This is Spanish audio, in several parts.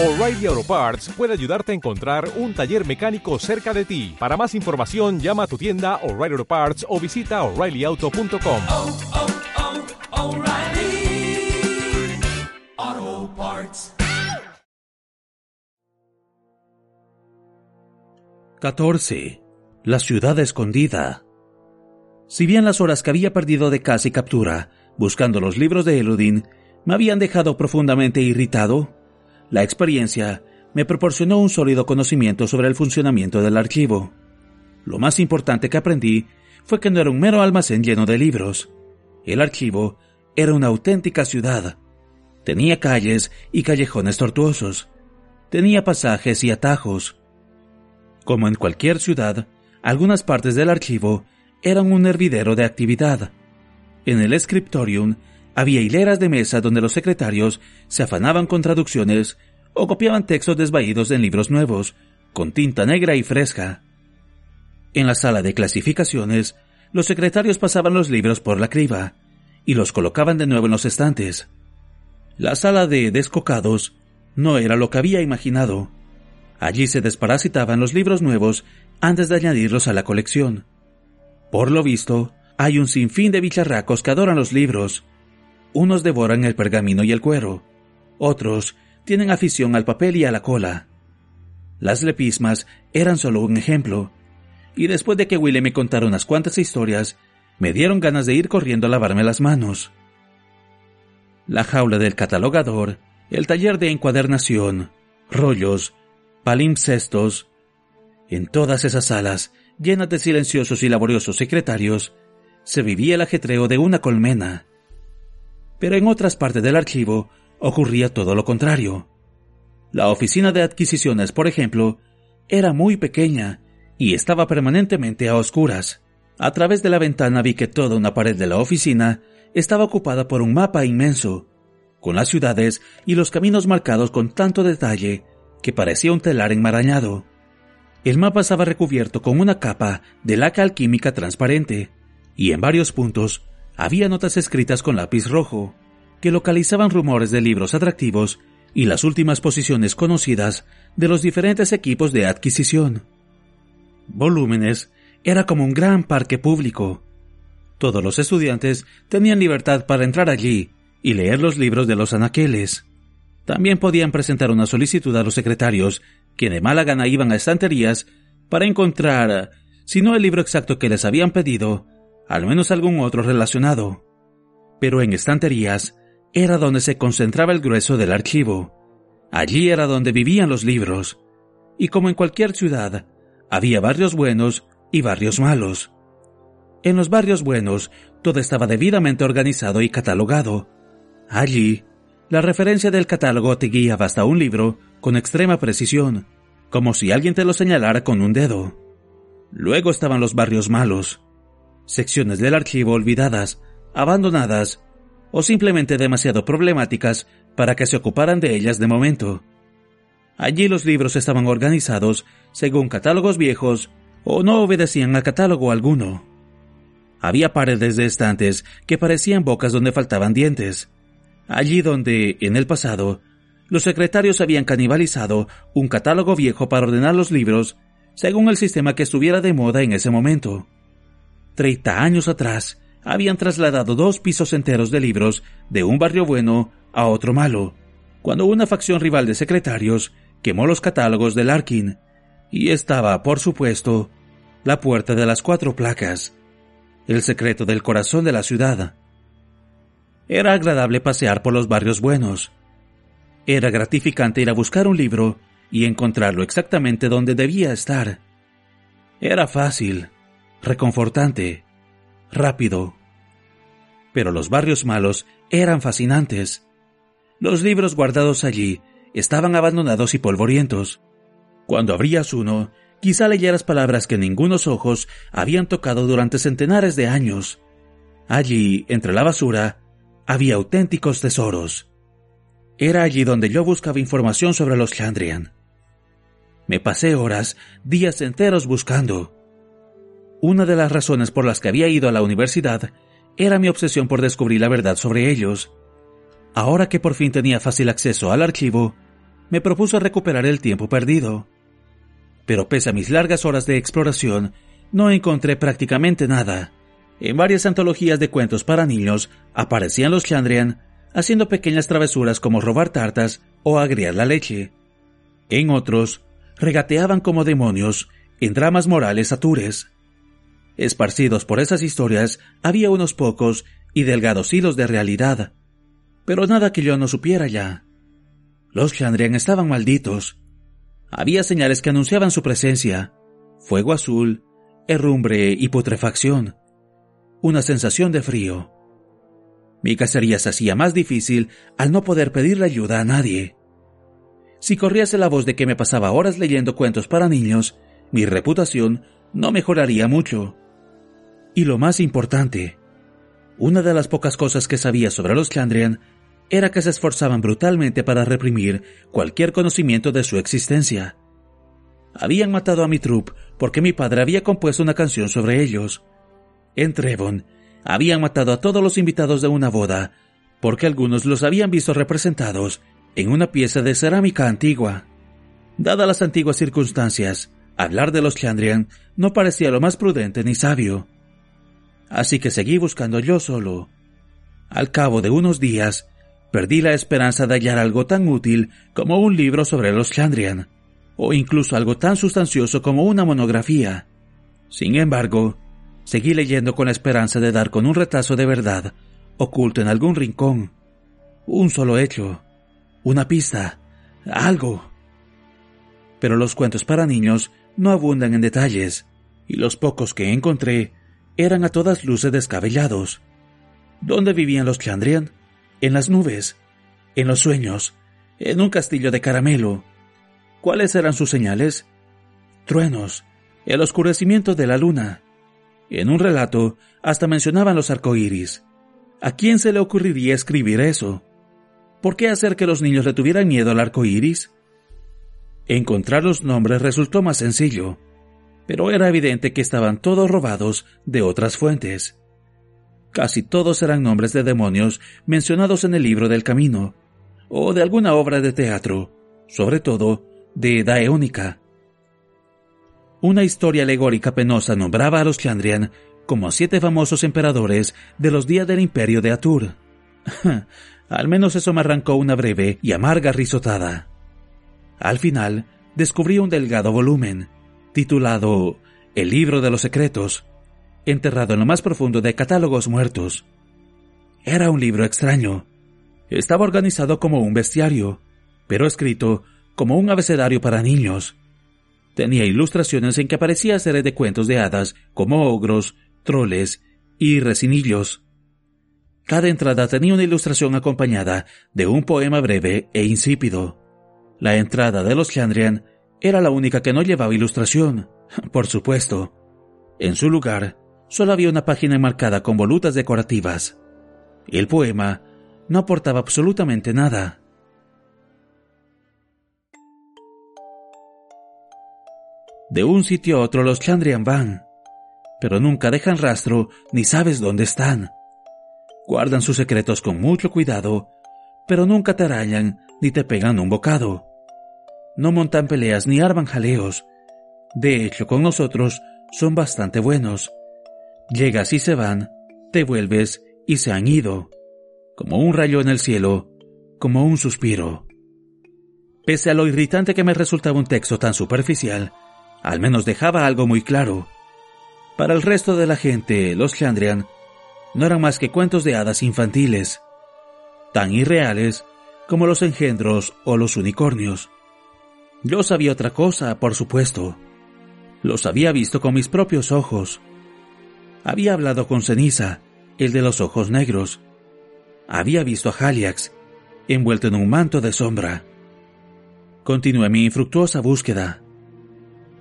O'Reilly Auto Parts puede ayudarte a encontrar un taller mecánico cerca de ti. Para más información, llama a tu tienda O'Reilly Auto Parts o visita oreillyauto.com. oh, oh, Parts. 14. La ciudad escondida. Si bien las horas que había perdido de caza y captura, buscando los libros de Eludin, me habían dejado profundamente irritado, la experiencia me proporcionó un sólido conocimiento sobre el funcionamiento del archivo. Lo más importante que aprendí fue que no era un mero almacén lleno de libros. El archivo era una auténtica ciudad. Tenía calles y callejones tortuosos. Tenía pasajes y atajos. Como en cualquier ciudad, algunas partes del archivo eran un hervidero de actividad. En el scriptorium había hileras de mesa donde los secretarios se afanaban con traducciones o copiaban textos desvaídos en libros nuevos, con tinta negra y fresca. En la sala de clasificaciones, los secretarios pasaban los libros por la criba y los colocaban de nuevo en los estantes. La sala de descocados no era lo que había imaginado. Allí se desparasitaban los libros nuevos antes de añadirlos a la colección. Por lo visto, hay un sinfín de bicharracos que adoran los libros. Unos devoran el pergamino y el cuero. Otros tienen afición al papel y a la cola. Las lepismas eran solo un ejemplo. Y después de que Willy me contara unas cuantas historias, me dieron ganas de ir corriendo a lavarme las manos. La jaula del catalogador, el taller de encuadernación, rollos, palimpsestos. En todas esas salas, llenas de silenciosos y laboriosos secretarios, se vivía el ajetreo de una colmena. Pero en otras partes del archivo ocurría todo lo contrario. La oficina de adquisiciones, por ejemplo, era muy pequeña y estaba permanentemente a oscuras. A través de la ventana vi que toda una pared de la oficina estaba ocupada por un mapa inmenso, con las ciudades y los caminos marcados con tanto detalle que parecía un telar enmarañado. El mapa estaba recubierto con una capa de laca alquímica transparente, y en varios puntos había notas escritas con lápiz rojo, que localizaban rumores de libros atractivos y las últimas posiciones conocidas de los diferentes equipos de adquisición. Volúmenes era como un gran parque público. Todos los estudiantes tenían libertad para entrar allí y leer los libros de los anaqueles. También podían presentar una solicitud a los secretarios, que de mala gana iban a estanterías para encontrar, si no el libro exacto que les habían pedido, al menos algún otro relacionado. Pero en estanterías era donde se concentraba el grueso del archivo. Allí era donde vivían los libros. Y como en cualquier ciudad, había barrios buenos y barrios malos. En los barrios buenos todo estaba debidamente organizado y catalogado. Allí, la referencia del catálogo te guiaba hasta un libro con extrema precisión, como si alguien te lo señalara con un dedo. Luego estaban los barrios malos, secciones del archivo olvidadas, abandonadas o simplemente demasiado problemáticas para que se ocuparan de ellas de momento. Allí los libros estaban organizados según catálogos viejos o no obedecían a catálogo alguno. Había paredes de estantes que parecían bocas donde faltaban dientes. Allí donde, en el pasado, los secretarios habían canibalizado un catálogo viejo para ordenar los libros según el sistema que estuviera de moda en ese momento. Treinta años atrás, habían trasladado dos pisos enteros de libros de un barrio bueno a otro malo, cuando una facción rival de secretarios quemó los catálogos del Larkin, y estaba, por supuesto, la puerta de las cuatro placas, el secreto del corazón de la ciudad. Era agradable pasear por los barrios buenos. Era gratificante ir a buscar un libro y encontrarlo exactamente donde debía estar. Era fácil, reconfortante, rápido. Pero los barrios malos eran fascinantes. Los libros guardados allí estaban abandonados y polvorientos. Cuando abrías uno, quizá leyeras palabras que ningunos ojos habían tocado durante centenares de años. Allí, entre la basura, había auténticos tesoros. Era allí donde yo buscaba información sobre los Chandrian. Me pasé horas, días enteros buscando. Una de las razones por las que había ido a la universidad era mi obsesión por descubrir la verdad sobre ellos. Ahora que por fin tenía fácil acceso al archivo, me propuse recuperar el tiempo perdido. Pero pese a mis largas horas de exploración, no encontré prácticamente nada. En varias antologías de cuentos para niños aparecían los Chandrian haciendo pequeñas travesuras como robar tartas o agriar la leche. En otros, regateaban como demonios en dramas morales atures. Esparcidos por esas historias había unos pocos y delgados hilos de realidad, pero nada que yo no supiera ya. Los Chandrian estaban malditos. Había señales que anunciaban su presencia, fuego azul, herrumbre y putrefacción, una sensación de frío. Mi cacería se hacía más difícil al no poder pedirle ayuda a nadie. Si corriese la voz de que me pasaba horas leyendo cuentos para niños, mi reputación no mejoraría mucho. Y lo más importante, una de las pocas cosas que sabía sobre los Chandrian era que se esforzaban brutalmente para reprimir cualquier conocimiento de su existencia. Habían matado a mi troupe porque mi padre había compuesto una canción sobre ellos. En Trevon, habían matado a todos los invitados de una boda, porque algunos los habían visto representados en una pieza de cerámica antigua. Dadas las antiguas circunstancias, hablar de los Chandrian no parecía lo más prudente ni sabio. Así que seguí buscando yo solo. Al cabo de unos días, perdí la esperanza de hallar algo tan útil como un libro sobre los Chandrian, o incluso algo tan sustancioso como una monografía. Sin embargo, seguí leyendo con la esperanza de dar con un retazo de verdad oculto en algún rincón. Un solo hecho, una pista, algo. Pero los cuentos para niños no abundan en detalles, y los pocos que encontré eran a todas luces descabellados. ¿Dónde vivían los Chandrian? En las nubes, en los sueños, en un castillo de caramelo. ¿Cuáles eran sus señales? Truenos, el oscurecimiento de la luna, en un relato hasta mencionaban los arcoíris. ¿A quién se le ocurriría escribir eso? ¿Por qué hacer que los niños le tuvieran miedo al arco iris? Encontrar los nombres resultó más sencillo, pero era evidente que estaban todos robados de otras fuentes. Casi todos eran nombres de demonios mencionados en el libro del camino, o de alguna obra de teatro, sobre todo de Daeónica. Una historia alegórica penosa nombraba a los Chandrian como siete famosos emperadores de los días del imperio de Atur. Al menos eso me arrancó una breve y amarga risotada. Al final, descubrí un delgado volumen, titulado El libro de los secretos, enterrado en lo más profundo de catálogos muertos. Era un libro extraño. Estaba organizado como un bestiario, pero escrito como un abecedario para niños. Tenía ilustraciones en que aparecía series de cuentos de hadas como ogros, troles y resinillos. Cada entrada tenía una ilustración acompañada de un poema breve e insípido. La entrada de los Chandrian era la única que no llevaba ilustración, por supuesto. En su lugar, solo había una página enmarcada con volutas decorativas. El poema no aportaba absolutamente nada. De un sitio a otro los Chandrian van, pero nunca dejan rastro ni sabes dónde están. Guardan sus secretos con mucho cuidado, pero nunca te arañan ni te pegan un bocado. No montan peleas ni arman jaleos. De hecho, con nosotros son bastante buenos. Llegas y se van, te vuelves y se han ido, como un rayo en el cielo, como un suspiro. Pese a lo irritante que me resultaba un texto tan superficial, al menos dejaba algo muy claro. Para el resto de la gente, los Chandrian no eran más que cuentos de hadas infantiles, tan irreales como los engendros o los unicornios. Yo sabía otra cosa, por supuesto. Los había visto con mis propios ojos. Había hablado con Ceniza, el de los ojos negros. Había visto a Haliax, envuelto en un manto de sombra. Continué mi infructuosa búsqueda.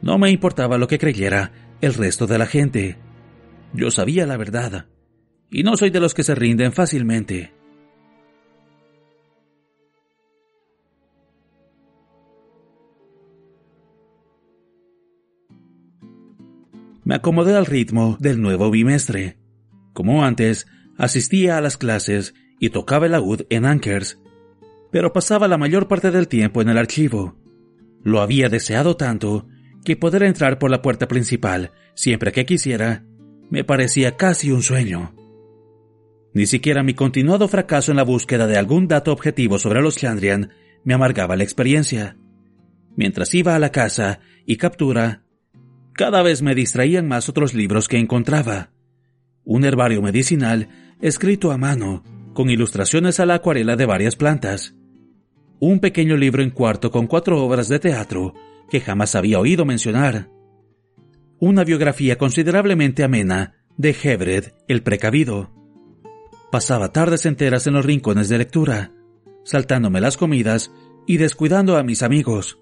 No me importaba lo que creyera el resto de la gente. Yo sabía la verdad, y no soy de los que se rinden fácilmente. Me acomodé al ritmo del nuevo bimestre. Como antes, asistía a las clases y tocaba el laúd en Ankers, pero pasaba la mayor parte del tiempo en el archivo. Lo había deseado tanto que poder entrar por la puerta principal siempre que quisiera me parecía casi un sueño. Ni siquiera mi continuado fracaso en la búsqueda de algún dato objetivo sobre los Chandrian me amargaba la experiencia. Mientras iba a la casa y captura, cada vez me distraían más otros libros que encontraba. Un herbario medicinal escrito a mano, con ilustraciones a la acuarela de varias plantas. Un pequeño libro en cuarto con cuatro obras de teatro que jamás había oído mencionar. Una biografía considerablemente amena de Hebred el Precavido. Pasaba tardes enteras en los rincones de lectura, saltándome las comidas y descuidando a mis amigos.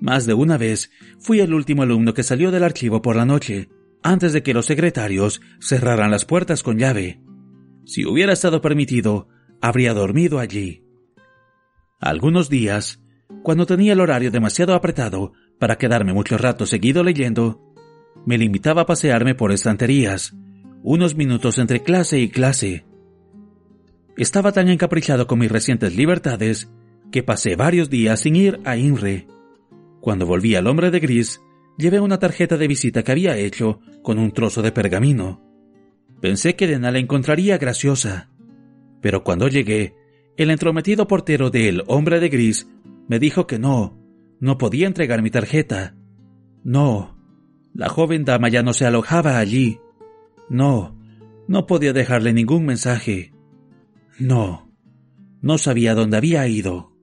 Más de una vez fui el último alumno que salió del archivo por la noche, antes de que los secretarios cerraran las puertas con llave. Si hubiera estado permitido, habría dormido allí. Algunos días, cuando tenía el horario demasiado apretado para quedarme mucho rato seguido leyendo, me limitaba a pasearme por estanterías, unos minutos entre clase y clase. Estaba tan encaprichado con mis recientes libertades que pasé varios días sin ir a INRE. Cuando volví al hombre de gris, llevé una tarjeta de visita que había hecho con un trozo de pergamino. Pensé que Dena la encontraría graciosa, pero cuando llegué, el entrometido portero del hombre de gris me dijo que no, no podía entregar mi tarjeta. No, la joven dama ya no se alojaba allí. No, no podía dejarle ningún mensaje. No, no sabía dónde había ido.